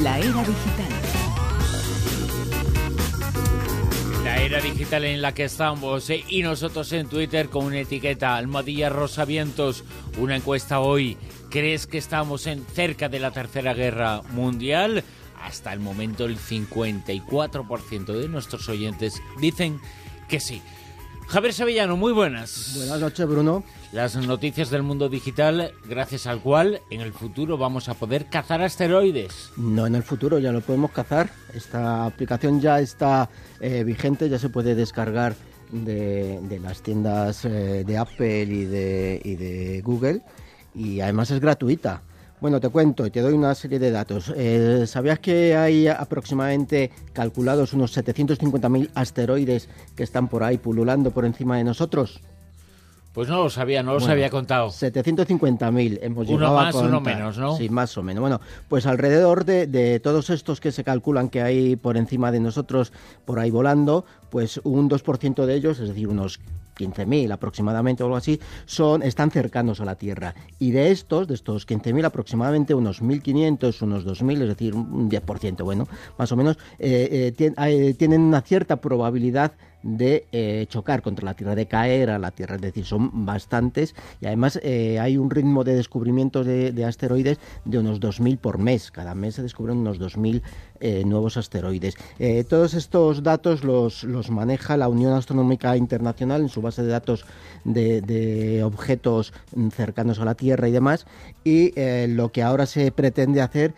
La era digital. La era digital en la que estamos eh, y nosotros en Twitter con una etiqueta Almohadilla Rosa Vientos, una encuesta hoy. ¿Crees que estamos en cerca de la Tercera Guerra Mundial? Hasta el momento el 54% de nuestros oyentes dicen que sí. Javier Sevillano, muy buenas. Buenas noches, Bruno. Las noticias del mundo digital, gracias al cual en el futuro vamos a poder cazar asteroides. No, en el futuro ya lo podemos cazar. Esta aplicación ya está eh, vigente, ya se puede descargar de, de las tiendas eh, de Apple y de, y de Google y además es gratuita. Bueno, te cuento y te doy una serie de datos. Eh, ¿Sabías que hay aproximadamente calculados unos 750.000 asteroides que están por ahí pululando por encima de nosotros? Pues no lo sabía, no los Bueno, había contado. 750.000 hemos Uno llegado a más, uno contar. menos, ¿no? Sí, más o menos. Bueno, pues alrededor de, de todos estos que se calculan que hay por encima de nosotros, por ahí volando, pues un 2% de ellos, es decir, unos 15.000 aproximadamente o algo así, son, están cercanos a la Tierra. Y de estos, de estos 15.000 aproximadamente unos 1.500, unos 2.000, es decir, un 10%, bueno, más o menos, eh, eh, tien- tienen una cierta probabilidad de eh, chocar contra la Tierra, de caer a la Tierra, es decir, son bastantes y además hay un ritmo de descubrimiento de, de asteroides de unos 2.000 por mes, cada mes se descubren unos 2.000 eh, nuevos asteroides. Eh, todos estos datos los, los maneja la Unión Astronómica Internacional en su base de datos de, de objetos cercanos a la Tierra y demás y eh, lo que ahora se pretende hacer,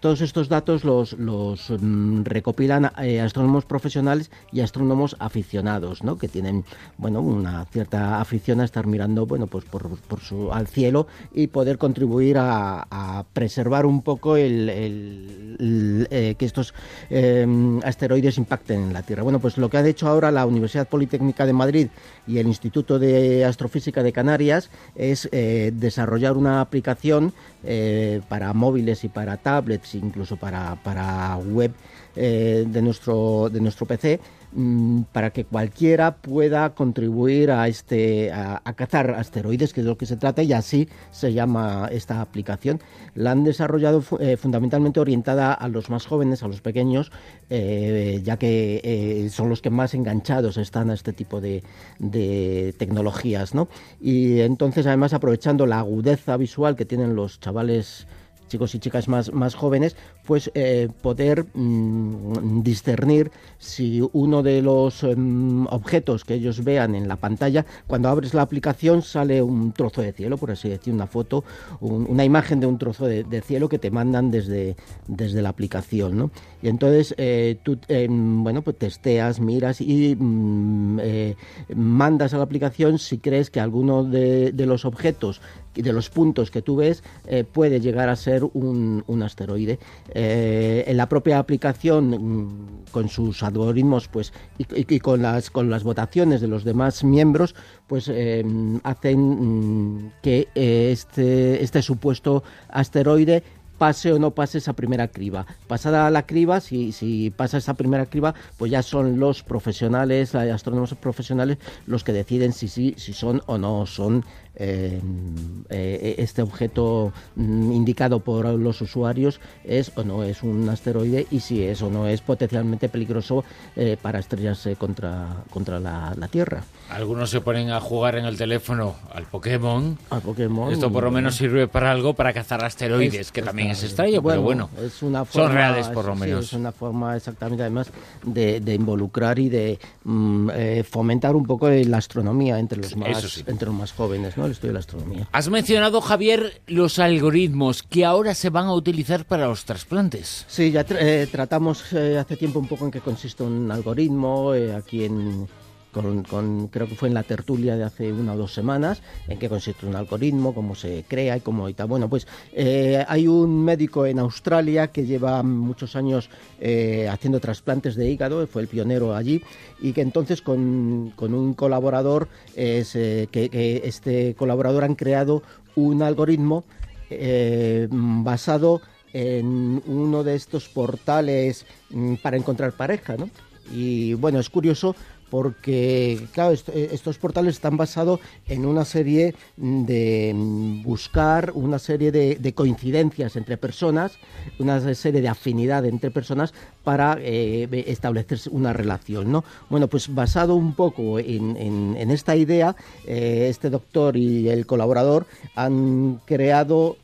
todos estos datos los, los mm, recopilan astrónomos profesionales y astrónomos aficionados, ¿no? que tienen bueno, una cierta afición a estar mirando bueno, pues por, por su, al cielo y poder contribuir a, preservar un poco el, eh, que estos eh, asteroides impacten en la Tierra. Bueno, pues lo que ha hecho ahora la Universidad Politécnica de Madrid y el Instituto de Astrofísica de Canarias es eh, desarrollar una aplicación eh, para móviles y para tablets, incluso para, para web eh, de, nuestro, de nuestro PC mm, para que cualquiera pueda contribuir a este a, cazar asteroides que es de lo que se trata y así se llama esta aplicación la han desarrollado eh, fundamentalmente orientada a los más jóvenes a los pequeños eh, ya que son los que más enganchados están a este tipo de, de tecnologías ¿no? y entonces además aprovechando la agudeza visual que tienen los chavales chicos y chicas más, más jóvenes, pues eh, poder mm, discernir si uno de los em, objetos que ellos vean en la pantalla, cuando abres la aplicación sale un trozo de cielo, por así decir, una foto, un- una imagen de un trozo de, cielo que te mandan desde, desde la aplicación, ¿no? Y entonces eh, tú, em, bueno, pues testeas, miras y mm, eh, mandas a la aplicación si crees que alguno de los objetos y de los puntos que tú ves eh, puede llegar a ser un, un asteroide. Eh, en la propia aplicación, mm, con sus algoritmos pues, y, con, las, con las votaciones de los demás miembros, pues eh, hacen mm, que este, este supuesto asteroide pase o no pase esa primera criba. Pasada la criba, si, si pasa esa primera criba, pues ya son los profesionales, los astrónomos profesionales, los que deciden si sí, si son o no son este objeto mm, indicado por los usuarios es o no es un asteroide y si es o no es potencialmente peligroso eh, para estrellarse contra, contra la, la Tierra. Algunos se ponen a jugar en el teléfono al Pokémon. Al Pokémon. Esto por lo menos sirve para algo, para cazar asteroides, Es- que también es extraño, pero bueno, es una son forma- reales por lo sí, menos. es una forma exactamente además de, de involucrar y de mm, eh, fomentar un poco la astronomía entre los más, sí. entre los más jóvenes, ¿no? El estudio de la astronomía. Has mencionado, Javier, los algoritmos que ahora se van a utilizar para los trasplantes. Sí, ya eh, tratamos eh, hace tiempo un poco en qué consiste un algoritmo, eh, aquí en, con, con- creo que fue en la tertulia de hace una o dos semanas, en qué consiste un algoritmo, cómo se crea y cómo y tal. Bueno, pues eh, hay un médico en Australia que lleva muchos años eh, haciendo trasplantes de hígado, fue el pionero allí, y que entonces con, con un colaborador, eh, que este colaborador han creado un algoritmo eh, basado en uno de estos portales mm, para encontrar pareja, ¿no? Y bueno, es curioso porque, claro, eh, estos portales están basados en una serie de mm, buscar, una serie de, coincidencias entre personas, una serie de afinidad entre personas para eh, establecer una relación, ¿no? Bueno, pues basado un poco en, esta idea, eh, este doctor y el colaborador han creado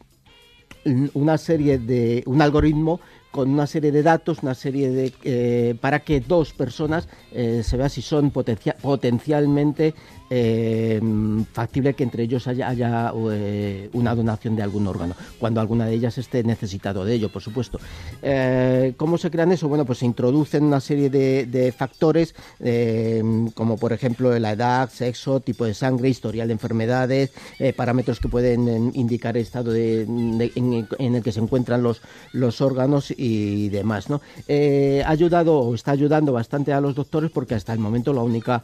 una serie de un algoritmo con una serie de datos, una serie de eh, para que dos personas eh, se vea si son potencialmente eh, factible que entre ellos haya, eh, una donación de algún órgano, cuando alguna de ellas esté necesitado de ello, por supuesto. Eh, ¿Cómo se crean eso? Bueno, pues se introducen una serie de, factores, eh, como por ejemplo la edad, sexo, tipo de sangre, historial de enfermedades, parámetros que pueden indicar el estado en, el que se encuentran los, órganos y demás. ¿no? ha ayudado o está ayudando bastante a los doctores porque hasta el momento la única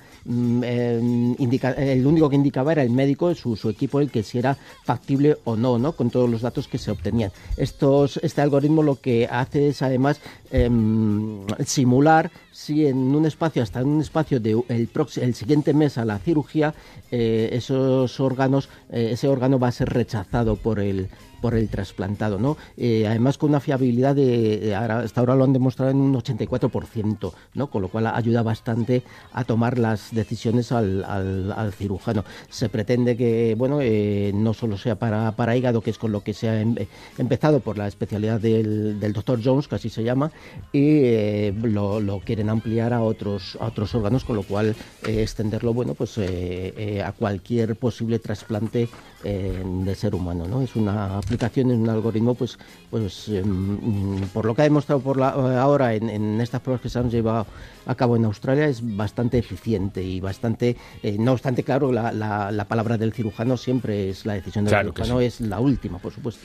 mm, el único que indicaba era el médico, su, su equipo, el que si era factible o no, ¿no? Con todos los datos que se obtenían. Estos, este algoritmo lo que hace es además em, simular si en un espacio, hasta en un espacio de el, siguiente mes a la cirugía, eh, esos órganos, eh, ese órgano va a ser rechazado por el por el trasplantado, ¿no? Eh, además con una fiabilidad de, hasta ahora lo han demostrado en un 84%, ¿no? Con lo cual ayuda bastante a tomar las decisiones al, al, cirujano. Se pretende que, bueno, no solo sea para, para hígado, que es con lo que se ha em, empezado por la especialidad del, del doctor Jones, que así se llama, y lo, lo, quieren ampliar a otros, a otros órganos, con lo cual extenderlo, bueno, pues a cualquier posible trasplante de ser humano, ¿no? Es una aplicación en un algoritmo, pues, pues em, por lo que ha demostrado por la, ahora en, estas pruebas que se han llevado a cabo en Australia, es bastante eficiente y bastante, eh, no obstante, claro, la, la, palabra del cirujano siempre es la decisión del cirujano, es la última, por supuesto.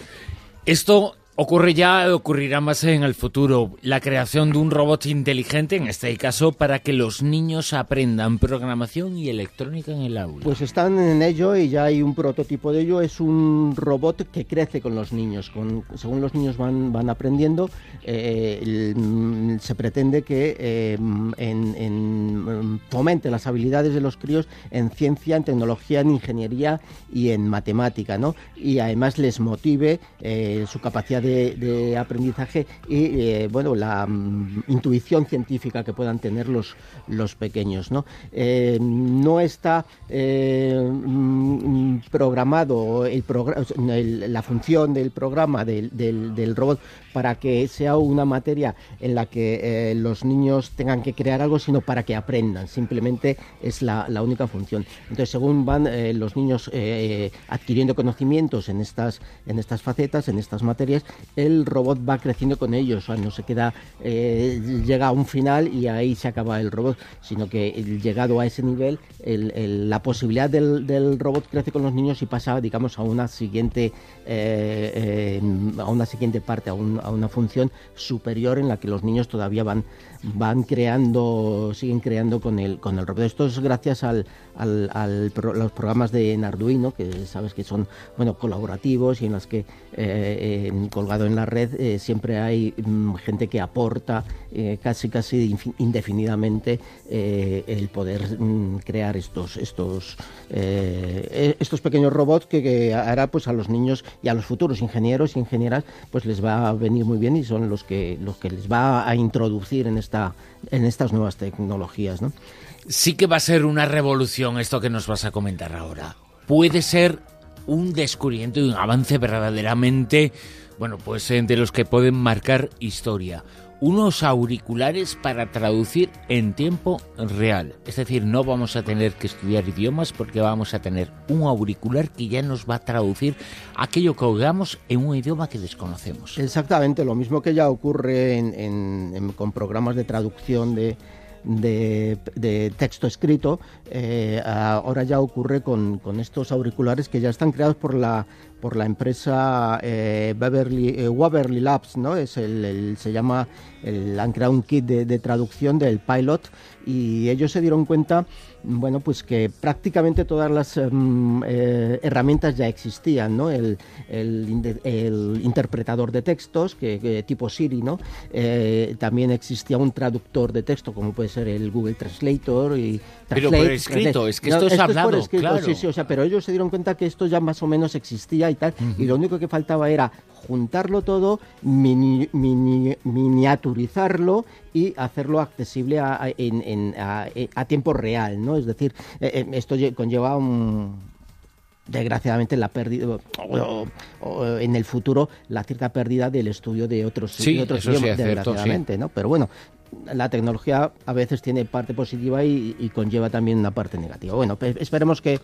Esto Ocurre ya, ocurrirá más en el futuro, la creación de un robot inteligente, en este caso, para que los niños aprendan programación y electrónica en el aula. Pues están en ello y ya hay un prototipo de ello. Es un robot que crece con los niños. Según los niños van, van aprendiendo, eh, mm, se pretende que eh, en, fomente las habilidades de los críos en ciencia, en tecnología, en ingeniería y en matemática, ¿no? Y además les motive eh, su capacidad de, aprendizaje y eh, bueno la mm, intuición científica que puedan tener los, los pequeños. No, eh, no está eh, mm, programado el, la función del programa del, del, robot para que sea una materia en la que los niños tengan que crear algo, sino para que aprendan. Simplemente es la, la única función. Entonces, según van los niños adquiriendo conocimientos en estas, en estas facetas, en estas materias, el robot va creciendo con ellos, o sea, no se queda, eh, llega a un final y ahí se acaba el robot, sino que llegado a ese nivel, la posibilidad del, robot crece con los niños y pasa, digamos, a una siguiente, eh, eh, a una siguiente parte, a, a una función superior en la que los niños todavía van van creando, siguen creando con el, con el robot. Esto es gracias al, los programas de Arduino, que sabes que son bueno colaborativos y en los que eh, colgado en la red eh, siempre hay mm, gente que aporta eh, casi casi indefinidamente el poder mm, crear estos estos e, estos pequeños robots que, que, ahora pues a los niños y a los futuros ingenieros y ingenieras pues les va a venir muy bien y son los que los que les va a introducir en esta en estas nuevas tecnologías. ¿no? Sí que va a ser una revolución esto que nos vas a comentar ahora. Puede ser un descubrimiento y un avance verdaderamente, bueno, pues eh, de los que pueden marcar historia unos auriculares para traducir en tiempo real. Es decir, no vamos a tener que estudiar idiomas porque vamos a tener un auricular que ya nos va a traducir aquello que oigamos en un idioma que desconocemos. Exactamente, lo mismo que ya ocurre con programas de traducción de, de, texto escrito, eh, ahora ya ocurre con, estos auriculares que ya están creados por la, por la empresa Beverly, Waverly Labs, ¿no? Es el, se llama, el, han creado un kit de, de traducción del pilot y ellos se dieron cuenta bueno, pues que prácticamente todas las em, eh, herramientas ya existían, ¿no? El, interpretador de textos, que, tipo Siri, ¿no? Eh, también existía un traductor de texto, como puede ser el Google Translator y Pero por escrito, es que esto, es hablado, claro. Sí, sí, o sea, pero ellos se dieron cuenta que esto ya más o menos existía y tal, y lo único que faltaba era juntarlo todo, miniaturizarlo y hacerlo accesible a, a, tiempo real, ¿no? Es decir, eh, eh, esto conlleva un desgraciadamente la pérdida o, en el futuro la cierta pérdida del estudio de otros, sí, otros idiomas, desgraciadamente, ¿no? Pero bueno, la tecnología a veces tiene parte positiva y, conlleva también una parte negativa. Bueno, pues esperemos que,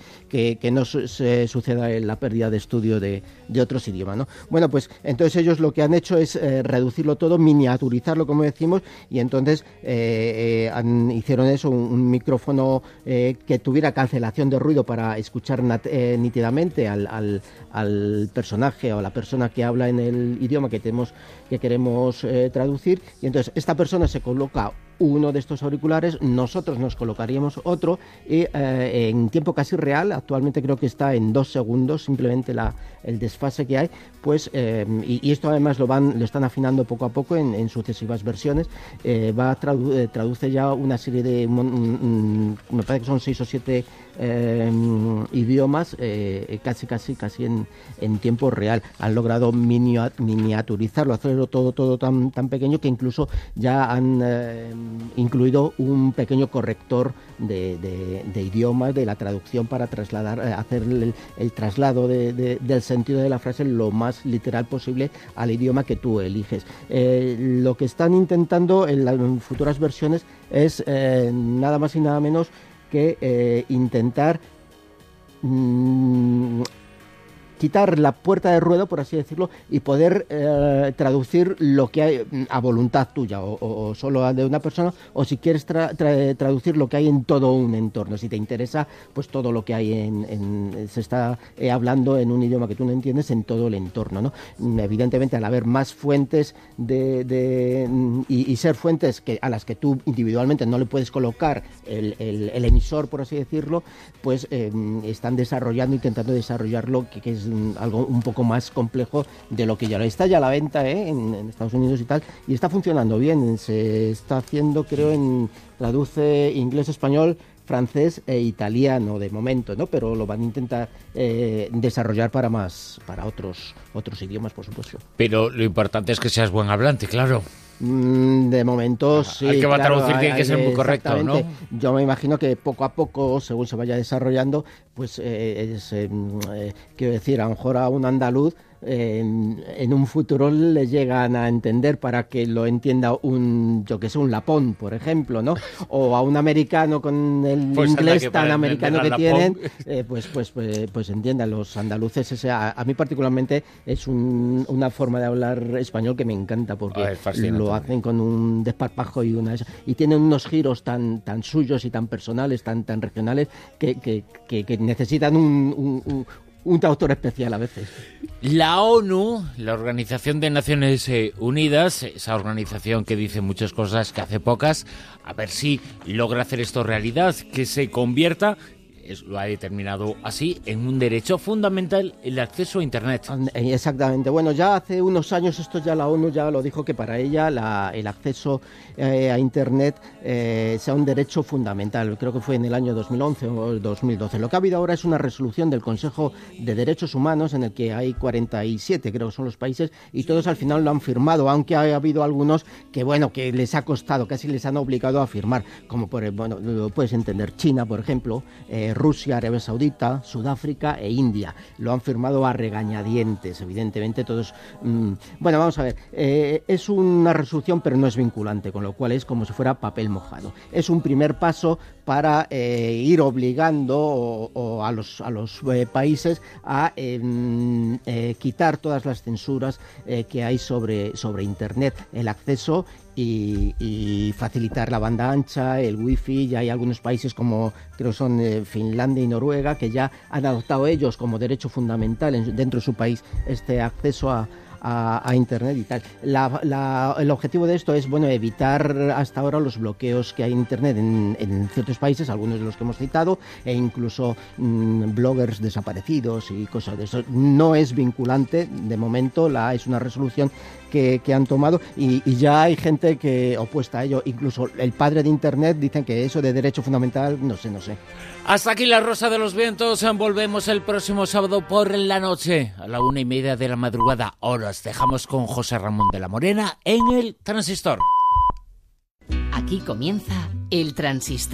no se suceda la pérdida de estudio de, otros idiomas. ¿no? Bueno, pues entonces ellos lo que han hecho es eh, reducirlo todo, miniaturizarlo, como decimos, y entonces eh, eh, hicieron eso, un, micrófono que tuviera cancelación de ruido para escuchar nítidamente al, al, personaje o a la persona que habla en el idioma que, tenemos, que queremos traducir, y entonces esta persona se look out. Uno de estos auriculares, nosotros nos colocaríamos otro y eh, en tiempo casi real, actualmente creo que está en dos segundos, simplemente la, el desfase que hay, pues, eh, y, esto además lo van, lo están afinando poco a poco en, sucesivas versiones, eh, va traduce ya una serie de, me parece que son seis o siete idiomas, casi, casi, casi en, en, tiempo real. Han logrado miniaturizarlo, hacerlo todo, todo tan, tan pequeño que incluso ya han incluido un pequeño corrector de, de, idiomas, de la traducción para trasladar, eh, hacer el, traslado del sentido de la frase lo más literal posible al idioma que tú eliges. Eh, lo que están intentando en las futuras versiones es eh, nada más y nada menos que intentar mm, quitar la puerta de ruedo, por así decirlo, y poder eh, traducir lo que hay mm, a voluntad tuya, o, solo de una persona, o si quieres traducir lo que hay en todo un entorno. Si te interesa, pues todo lo que hay en, se está eh, hablando en un idioma que tú no entiendes en todo el entorno. ¿no? Mm, evidentemente, al haber más fuentes de, mm, y, ser fuentes que, a las que tú individualmente no le puedes colocar el, emisor, por así decirlo, pues eh, están desarrollando, intentando desarrollarlo, que, que es algo un poco más complejo de lo que ya está ya la venta ¿eh? en, Estados Unidos y tal, y está funcionando bien. Se está haciendo, creo, en traduce inglés, español, francés e italiano de momento, ¿no? Pero lo van a intentar eh, desarrollar para más, para otros, otros idiomas, por supuesto. Pero lo importante es que seas buen hablante, claro. Mm, de momento sí. Hay que a traducir, tiene que ser muy correcto, ¿no? Yo me imagino que poco a poco, según se vaya desarrollando, pues eh, eh, eh, quiero decir, a lo mejor a un andaluz en, un futuro le llegan a entender para que lo entienda un, yo que sé, un lapón, por ejemplo, ¿no? O a un americano con el pues inglés tan americano que tienen, eh, pues, pues, pues, pues entiendan los andaluces. Ese, a, mí particularmente es una forma de hablar español que me encanta porque ah, lo hacen con un desparpajo y una y tienen unos giros tan, tan suyos y tan personales, tan, tan regionales que, que, que, necesitan un un autor especial a veces. La ONU, la Organización de Naciones eh, Unidas, esa organización que dice muchas cosas que hace pocas, a ver si logra hacer esto realidad, que se convierta lo ha determinado así, en un derecho fundamental el acceso a Internet. Eh, exactamente. Bueno, ya hace unos años esto ya la ONU ya lo dijo que para ella el acceso eh, a Internet eh, sea un derecho fundamental. Creo que fue en el año 2011 o 2012. Lo que ha habido ahora es una resolución del Consejo de Derechos Humanos en el que hay 47, creo que son los países, y todos al final lo han firmado, aunque ha habido algunos que, bueno, que les ha costado, casi les han obligado a firmar, como por, bueno, puedes entender, China, por ejemplo, Rusia, Arabia Saudita, Sudáfrica e India. Lo han firmado a regañadientes, evidentemente todos... Mm, bueno, vamos a ver, eh, es una resolución pero no es vinculante, con lo cual es como si fuera papel mojado. Es un primer paso para eh, ir obligando a los, eh, países a em, quitar todas las censuras que hay sobre, sobre Internet, el acceso y, facilitar la banda ancha, el wifi. Ya hay algunos países como creo son Finlandia y Noruega, que ya han adoptado ellos como derecho fundamental dentro de su país este acceso a, a, Internet y tal. el objetivo de esto es bueno evitar hasta ahora los bloqueos que hay en Internet en, ciertos países, algunos de los que hemos citado, e incluso mm, bloggers desaparecidos y cosas de eso. No es vinculante de momento, la, es una resolución que, han tomado y, y, ya hay gente que opuesta a ello. Incluso el padre de Internet dicen que eso de derecho fundamental, no sé, no sé. Hasta aquí la Rosa de los Vientos. Volvemos el próximo sábado por la noche, a la una y media de la madrugada. Ahora os dejamos con José Ramón de la Morena en el Transistor. Aquí comienza el Transistor.